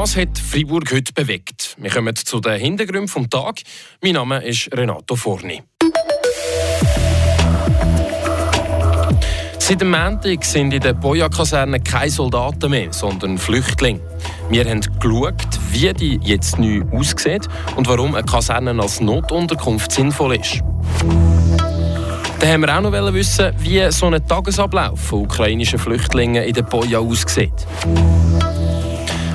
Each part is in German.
Das hat Freiburg heute bewegt. Wir kommen zu den Hintergründen des Tages. Mein Name ist Renato Forni. Seit dem Montag sind in der Boja-Kaserne keine Soldaten mehr, sondern Flüchtlinge. Wir haben geschaut, wie die jetzt neu aussieht und warum eine Kaserne als Notunterkunft sinnvoll ist. Dann haben wir auch noch wissen, wie so ein Tagesablauf von ukrainischen Flüchtlingen in der Boja aussieht.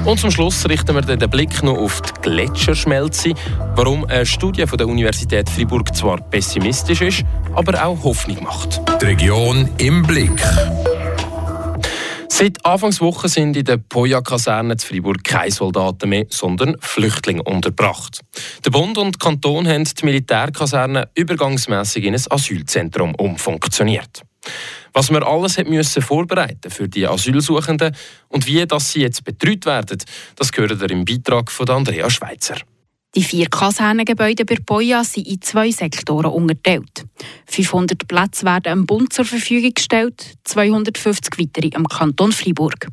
Und zum Schluss richten wir den Blick noch auf die Gletscherschmelze, warum eine Studie von der Universität Freiburg zwar pessimistisch ist, aber auch Hoffnung macht. Die Region im Blick. Seit Anfangswoche sind in der Poja-Kaserne zu Freiburg keine Soldaten mehr, sondern Flüchtlinge unterbracht. Der Bund und die Kanton haben die Militärkaserne übergangsmässig in ein Asylzentrum umfunktioniert. Was wir alles müssen vorbereiten für die Asylsuchenden und wie dass sie jetzt betreut werden, das gehört ihr im Beitrag von Andrea Schweitzer. Die vier Kasernengebäude bei Boya sind in zwei Sektoren unterteilt. 500 Plätze werden am Bund zur Verfügung gestellt, 250 weitere am Kanton Freiburg.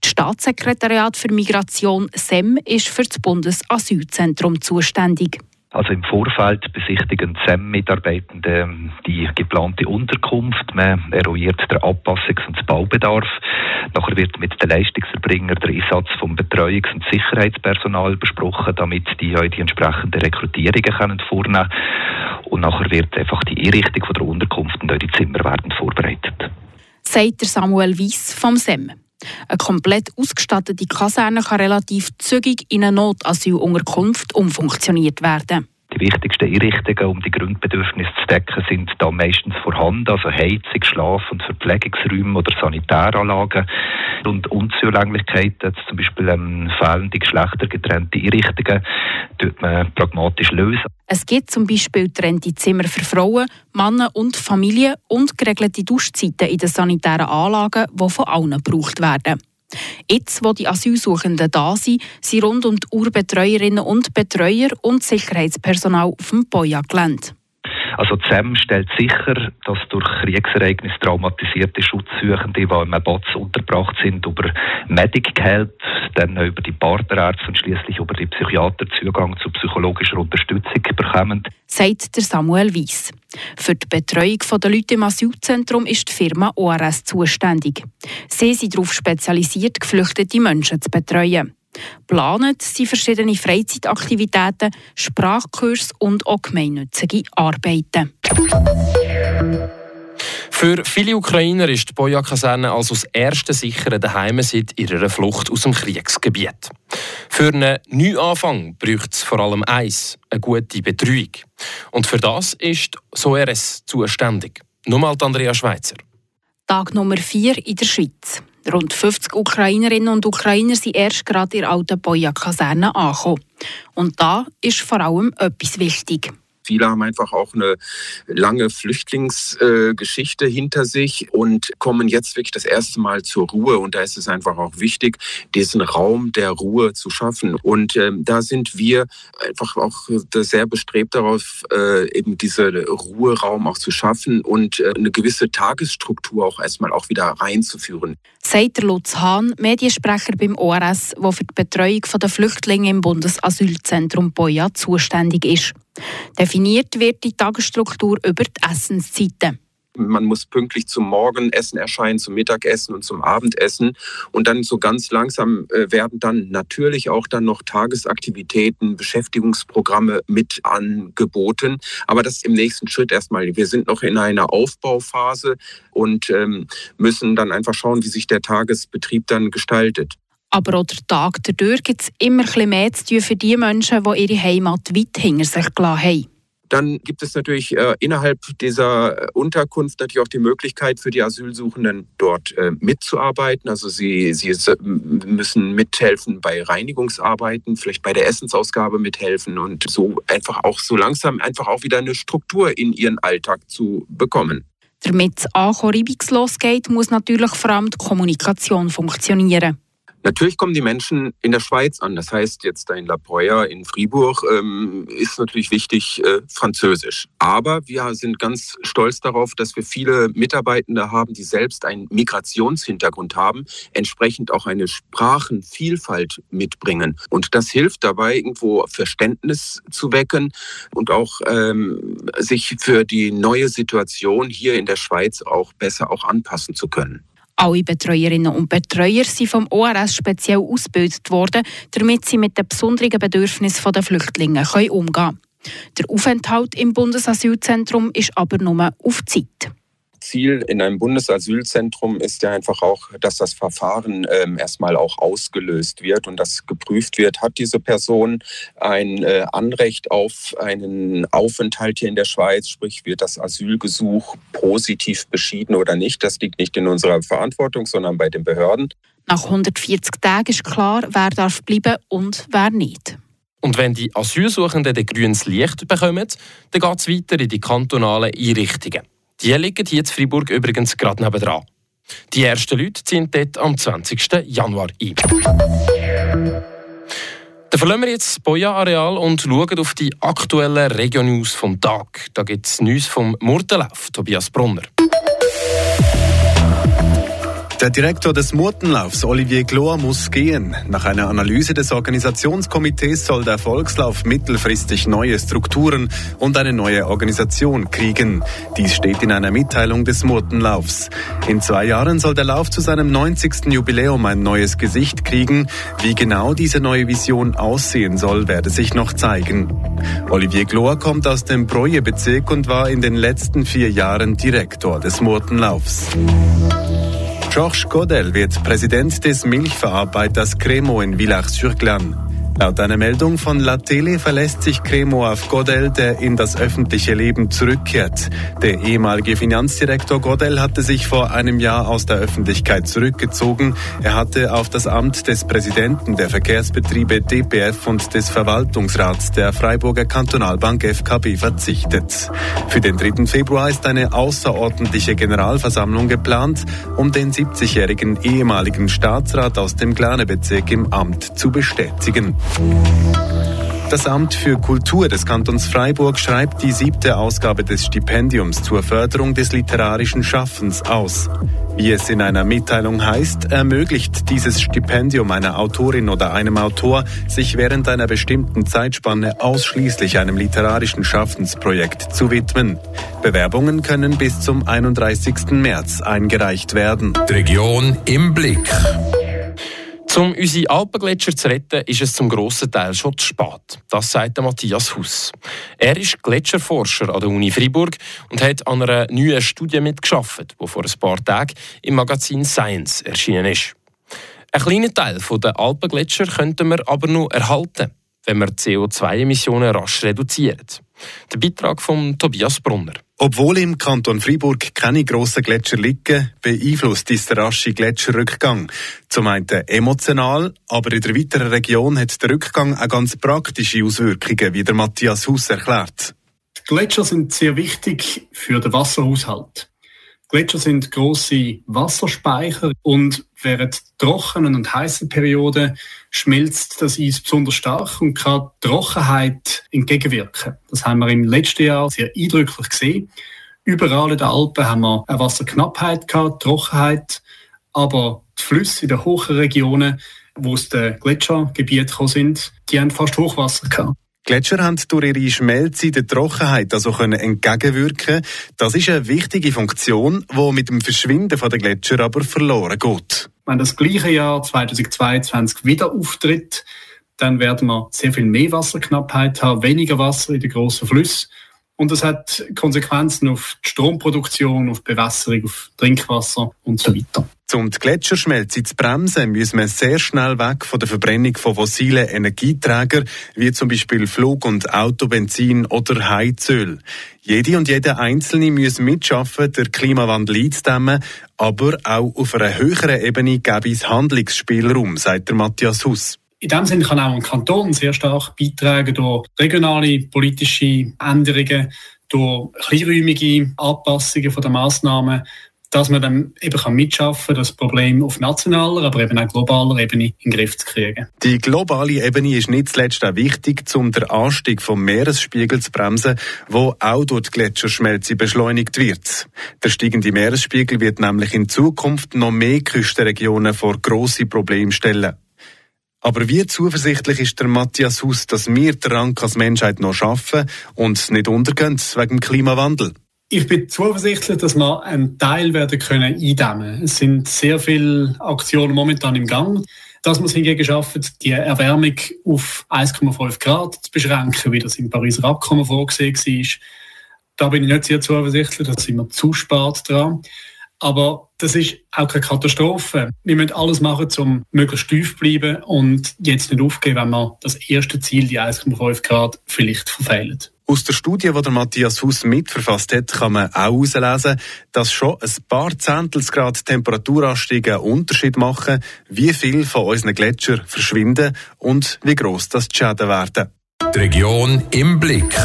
Das Staatssekretariat für Migration SEM ist für das Bundesasylzentrum zuständig. Also im Vorfeld besichtigen SEM-Mitarbeitende die geplante Unterkunft. Man eruiert den Anpassungs- und Baubedarf. Nachher wird mit den Leistungserbringern der Einsatz vom Betreuungs- und Sicherheitspersonal besprochen, damit die auch die entsprechenden Rekrutierungen können vornehmen Und nachher wird einfach die Einrichtung der Unterkunft und auch die Zimmer werden vorbereitet. Sagt Samuel Weiss vom SEM. Eine komplett ausgestattete Kaserne kann relativ zügig in eine Notasylunterkunft umfunktioniert werden. Die wichtigsten Einrichtungen, um die Grundbedürfnisse zu decken, sind da meistens vorhanden, also Heizung, Schlaf- und Verpflegungsräume oder Sanitäranlagen und Unzulänglichkeiten, zum Beispiel ähm, fehlende geschlechtergetrennte Einrichtungen, tut man pragmatisch lösen. Es gibt zum Beispiel getrennte Zimmer für Frauen, Männer und Familien und geregelte Duschzeiten in den sanitären Anlagen, die von allen gebraucht werden. Jetzt, wo die Asylsuchenden da sind, sind rund um die Urbetreuerinnen und Betreuer und Sicherheitspersonal auf dem Boja-Gelände. Also ZEM stellt sicher, dass durch Kriegsereignisse traumatisierte Schutzsuchende, die im Batz untergebracht sind, über Medic Help, dann über die Partnerärzte und schließlich über die Psychiater Zugang zu psychologischer Unterstützung bekommen. Sagt der Samuel Weiss. Für die Betreuung der Leute im Asylzentrum ist die Firma ORS zuständig. Sie sind darauf spezialisiert, geflüchtete Menschen zu betreuen. Planet sind verschiedene Freizeitaktivitäten, Sprachkurs und auch gemeinnützige Arbeiten. Für viele Ukrainer ist die Boja-Kaserne also das erste sichere Daheim seit ihrer Flucht aus dem Kriegsgebiet. Für einen Neuanfang braucht es vor allem eins, eine gute Betreuung. Und für das ist SORS zuständig. Nochmal Andrea Schweizer. Tag Nummer 4 in der Schweiz. Rund 50 Ukrainerinnen und Ukrainer sind erst gerade in der alten Boya-Kaserne angekommen. Und da ist vor allem etwas wichtig. Viele haben einfach auch eine lange Flüchtlingsgeschichte äh, hinter sich und kommen jetzt wirklich das erste Mal zur Ruhe. Und da ist es einfach auch wichtig, diesen Raum der Ruhe zu schaffen. Und ähm, da sind wir einfach auch sehr bestrebt darauf, äh, eben diesen Ruheraum auch zu schaffen und äh, eine gewisse Tagesstruktur auch erstmal auch wieder reinzuführen. Sagt Lutz Hahn, Mediensprecher beim ORS, der für die Betreuung der Flüchtlinge im Bundesasylzentrum Boja zuständig ist. Definiert wird die Tagesstruktur über die Essenszeiten. Man muss pünktlich zum Morgenessen erscheinen, zum Mittagessen und zum Abendessen. Und dann so ganz langsam äh, werden dann natürlich auch dann noch Tagesaktivitäten, Beschäftigungsprogramme mit angeboten. Aber das im nächsten Schritt erstmal. Wir sind noch in einer Aufbauphase und ähm, müssen dann einfach schauen, wie sich der Tagesbetrieb dann gestaltet. Aber auch der Tag dadurch gibt es immer ein mehr zu tun für die Menschen, die ihre Heimat weit hinter sich gelassen haben. Dann gibt es natürlich äh, innerhalb dieser Unterkunft natürlich auch die Möglichkeit für die Asylsuchenden dort äh, mitzuarbeiten. Also sie, sie müssen mithelfen bei Reinigungsarbeiten, vielleicht bei der Essensausgabe mithelfen und so einfach auch so langsam einfach auch wieder eine Struktur in ihren Alltag zu bekommen. Damit es ankommen reibungslos geht, muss natürlich vor allem die Kommunikation funktionieren. Natürlich kommen die Menschen in der Schweiz an. Das heißt, jetzt in La Breuer in Fribourg ähm, ist natürlich wichtig äh, Französisch. Aber wir sind ganz stolz darauf, dass wir viele Mitarbeitende haben, die selbst einen Migrationshintergrund haben, entsprechend auch eine Sprachenvielfalt mitbringen. Und das hilft dabei, irgendwo Verständnis zu wecken und auch ähm, sich für die neue Situation hier in der Schweiz auch besser auch anpassen zu können. Alle Betreuerinnen und Betreuer sind vom ORS speziell ausgebildet worden, damit sie mit den besonderen Bedürfnissen der Flüchtlinge umgehen können. Der Aufenthalt im Bundesasylzentrum ist aber nur auf Zeit. Ziel in einem Bundesasylzentrum ist ja einfach auch, dass das Verfahren ähm, erstmal auch ausgelöst wird und dass geprüft wird, hat diese Person ein äh, Anrecht auf einen Aufenthalt hier in der Schweiz, sprich wird das Asylgesuch positiv beschieden oder nicht. Das liegt nicht in unserer Verantwortung, sondern bei den Behörden. Nach 140 Tagen ist klar, wer darf bleiben und wer nicht. Und wenn die Asylsuchenden den grünes Licht bekommen, dann geht es weiter in die kantonalen Einrichtungen. Die liegen hier in Freiburg übrigens gerade nebenan. Die ersten Leute ziehen dort am 20. Januar ein. Dann verlassen wir jetzt das Boja-Areal und schauen auf die aktuellen Region-News vom Tag. Da gibt es News vom Murtenlauf, Tobias Brunner. Der Direktor des Murtenlaufs, Olivier Gloa, muss gehen. Nach einer Analyse des Organisationskomitees soll der Volkslauf mittelfristig neue Strukturen und eine neue Organisation kriegen. Dies steht in einer Mitteilung des Murtenlaufs. In zwei Jahren soll der Lauf zu seinem 90. Jubiläum ein neues Gesicht kriegen. Wie genau diese neue Vision aussehen soll, werde sich noch zeigen. Olivier Gloa kommt aus dem Broje-Bezirk und war in den letzten vier Jahren Direktor des Murtenlaufs. Georges Godel wird Präsident des Milchverarbeiters Cremo in Villars-sur-Glane. Laut einer Meldung von La Tele verlässt sich Cremo auf Godel, der in das öffentliche Leben zurückkehrt. Der ehemalige Finanzdirektor Godel hatte sich vor einem Jahr aus der Öffentlichkeit zurückgezogen. Er hatte auf das Amt des Präsidenten der Verkehrsbetriebe DPF und des Verwaltungsrats der Freiburger Kantonalbank FKB verzichtet. Für den 3. Februar ist eine außerordentliche Generalversammlung geplant, um den 70-jährigen ehemaligen Staatsrat aus dem Glanebezirk im Amt zu bestätigen. Das Amt für Kultur des Kantons Freiburg schreibt die siebte Ausgabe des Stipendiums zur Förderung des literarischen Schaffens aus. Wie es in einer Mitteilung heißt, ermöglicht dieses Stipendium einer Autorin oder einem Autor, sich während einer bestimmten Zeitspanne ausschließlich einem literarischen Schaffensprojekt zu widmen. Bewerbungen können bis zum 31. März eingereicht werden. Die Region im Blick. Um unsere Alpengletscher zu retten, ist es zum grossen Teil schon zu spät. Das sagt Matthias Huss. Er ist Gletscherforscher an der Uni Freiburg und hat an einer neuen Studie mitgeschafft, die vor ein paar Tagen im Magazin Science erschienen ist. Ein kleiner Teil der Alpengletscher könnten wir aber nur erhalten, wenn wir CO2-Emissionen rasch reduzieren. Der Beitrag von Tobias Brunner. Obwohl im Kanton Freiburg keine grossen Gletscher liegen, beeinflusst dies der rasche Gletscherrückgang. Zum einen emotional, aber in der weiteren Region hat der Rückgang auch ganz praktische Auswirkungen, wie der Matthias Haus erklärt. Die Gletscher sind sehr wichtig für den Wasserhaushalt. Gletscher sind große Wasserspeicher und während trockenen und heißen Perioden schmilzt das Eis besonders stark und kann Trockenheit entgegenwirken. Das haben wir im letzten Jahr sehr eindrücklich gesehen. Überall in den Alpen haben wir eine Wasserknappheit gehabt, Trockenheit, aber die Flüsse in den hohen Regionen, wo es den Gletschergebiet sind, die haben fast Hochwasser gehabt. Gletscher haben durch ihre Schmelze der Trockenheit also können entgegenwirken. Das ist eine wichtige Funktion, die mit dem Verschwinden der Gletscher aber verloren geht. Wenn das gleiche Jahr 2022 wieder auftritt, dann werden wir sehr viel mehr Wasserknappheit haben, weniger Wasser in den grossen Flüssen. Und das hat Konsequenzen auf die Stromproduktion, auf die Bewässerung, auf Trinkwasser und so weiter. Um die Gletscherschmelze zu bremsen, müssen wir sehr schnell weg von der Verbrennung von fossilen Energieträgern, wie zum Beispiel Flug- und Autobenzin oder Heizöl. Jede und jeder Einzelne muss mitschaffen, den Klimawandel einzudämmen, aber auch auf einer höheren Ebene gäbe es Handlungsspielraum, sagt der Matthias Huss. In dem Sinne kann auch ein Kanton sehr stark beitragen durch regionale politische Änderungen, durch kleinräumige Anpassungen der Massnahmen dass man dann eben kann mitschaffen kann, das Problem auf nationaler, aber eben auch globaler Ebene in den Griff zu kriegen. Die globale Ebene ist nicht zuletzt auch wichtig, um den Anstieg vom Meeresspiegel zu bremsen, wo auch durch die Gletscherschmelze beschleunigt wird. Der steigende Meeresspiegel wird nämlich in Zukunft noch mehr Küstenregionen vor grosse Probleme stellen. Aber wie zuversichtlich ist der Matthias Hus, dass wir den Rang als Menschheit noch schaffen und nicht untergehen wegen dem Klimawandel? Ich bin zuversichtlich, dass wir einen Teil werden können eindämmen. Es sind sehr viele Aktionen momentan im Gang. Dass wir es hingegen schaffen, die Erwärmung auf 1,5 Grad zu beschränken, wie das im Pariser Abkommen vorgesehen war, da bin ich nicht sehr zuversichtlich, da sind wir zu spät dran. Aber das ist auch keine Katastrophe. Wir müssen alles machen, um möglichst tief zu bleiben und jetzt nicht aufgeben, wenn wir das erste Ziel, die 1,5 Grad, vielleicht verfehlen. Aus der Studie, die der Matthias Huss mitverfasst hat, kann man auch herauslesen, dass schon ein paar Zehntelsgrad Temperaturanstieg einen Unterschied machen, wie viel von unseren Gletschern verschwinden und wie gross das die Schäden werden. Die Region im Blick.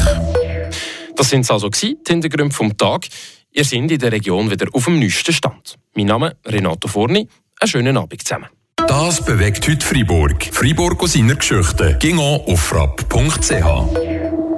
Das sind also die Hintergründe vom Tag. Ihr seid in der Region wieder auf dem neuesten Stand. Mein Name Renato Forni. Einen schönen Abend zusammen. Das bewegt heute Freiburg. Freiburg aus seiner Geschichte. Ging auf frapp.ch.